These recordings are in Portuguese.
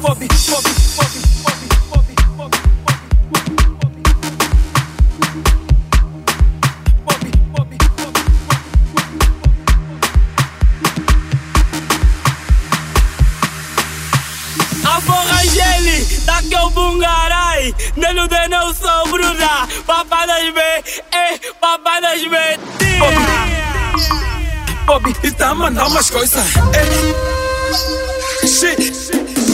fobe, fobe, fobe, fobe, fobe, fobe, fobe, de eh, papai das mentiras. Bob, está mandando umas coisas. Eh. Shit.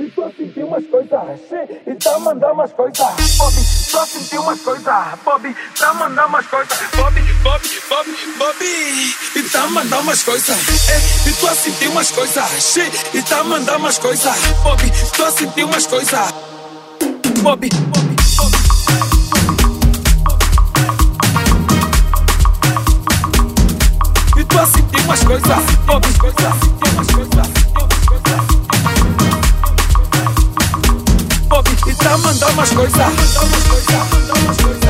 E só senti umas coisas. E tá mandando umas coisas. Bob, só senti umas coisas. Bob, tá mandando umas coisas. Bob, Bob, Bob, Bob tá mandando umas coisas. E tu a sentir umas coisas. E tá mandando umas coisas. Bob, tu a sentir umas coisas. Bob, Bob. E tu a sentir umas coisas. Bob, Bob, tá mandando umas coisas. umas